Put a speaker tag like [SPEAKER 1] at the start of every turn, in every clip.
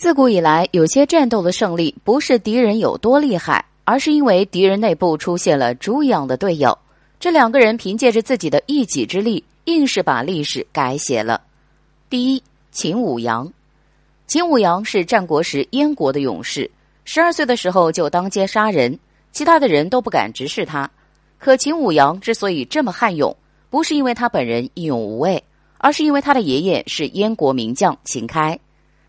[SPEAKER 1] 自古以来，有些战斗的胜利不是敌人有多厉害，而是因为敌人内部出现了猪一样的队友。这两个人凭借着自己的一己之力，硬是把历史改写了。第一，秦舞阳。秦舞阳是战国时燕国的勇士，十二岁的时候就当街杀人，其他的人都不敢直视他。可秦舞阳之所以这么悍勇，不是因为他本人英勇无畏，而是因为他的爷爷是燕国名将秦开。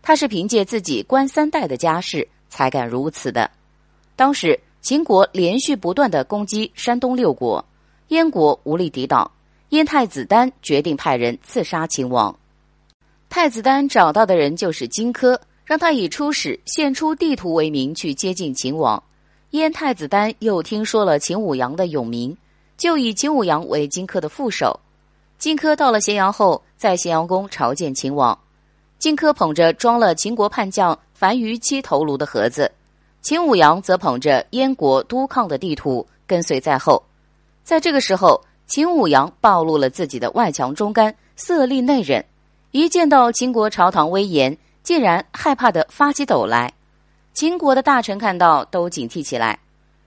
[SPEAKER 1] 他是凭借自己官三代的家世才敢如此的。当时秦国连续不断的攻击山东六国，燕国无力抵挡，燕太子丹决定派人刺杀秦王。太子丹找到的人就是荆轲，让他以出使献出地图为名去接近秦王。燕太子丹又听说了秦舞阳的勇名，就以秦舞阳为荆轲的副手。荆轲到了咸阳后，在咸阳宫朝见秦王。荆轲捧着装了秦国叛将樊於期头颅的盒子，秦舞阳则捧着燕国督亢的地图跟随在后。在这个时候，秦舞阳暴露了自己的外强中干、色厉内荏，一见到秦国朝堂威严，竟然害怕的发起抖来。秦国的大臣看到都警惕起来，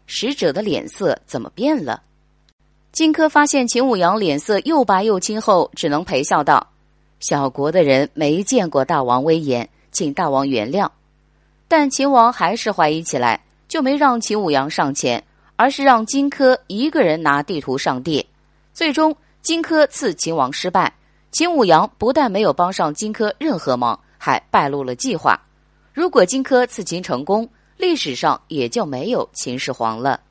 [SPEAKER 1] 使者的脸色怎么变了？荆轲发现秦舞阳脸色又白又青后，只能陪笑道。小国的人没见过大王威严，请大王原谅。但秦王还是怀疑起来，就没让秦舞阳上前，而是让荆轲一个人拿地图上殿。最终，荆轲刺秦王失败，秦舞阳不但没有帮上荆轲任何忙，还败露了计划。如果荆轲刺秦成功，历史上也就没有秦始皇了。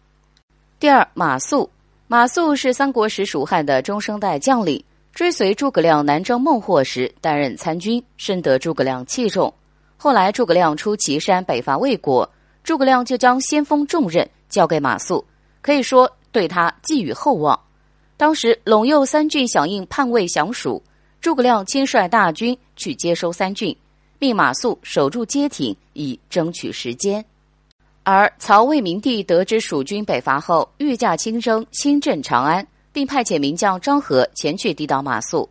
[SPEAKER 1] 第二，马谡，马谡是三国时蜀汉的中生代将领。追随诸葛亮南征孟获时，担任参军，深得诸葛亮器重。后来诸葛亮出祁山北伐魏国，诸葛亮就将先锋重任交给马谡，可以说对他寄予厚望。当时陇右三郡响应叛魏降蜀，诸葛亮亲率大军去接收三郡，命马谡守住街亭，以争取时间。而曹魏明帝得知蜀军北伐后，御驾亲征，亲镇长安。并派遣名将张合前去抵挡马谡，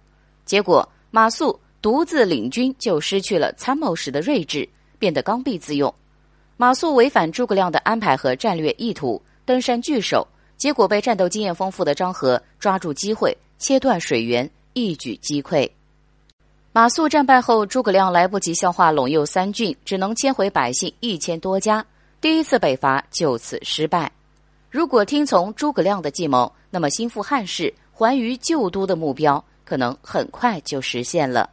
[SPEAKER 1] 结果马谡独自领军就失去了参谋时的睿智，变得刚愎自用。马谡违反诸葛亮的安排和战略意图，登山据守，结果被战斗经验丰富的张合抓住机会切断水源，一举击溃。马谡战败后，诸葛亮来不及消化陇右三郡，只能迁回百姓一千多家，第一次北伐就此失败。如果听从诸葛亮的计谋，那么兴复汉室、还于旧都的目标可能很快就实现了。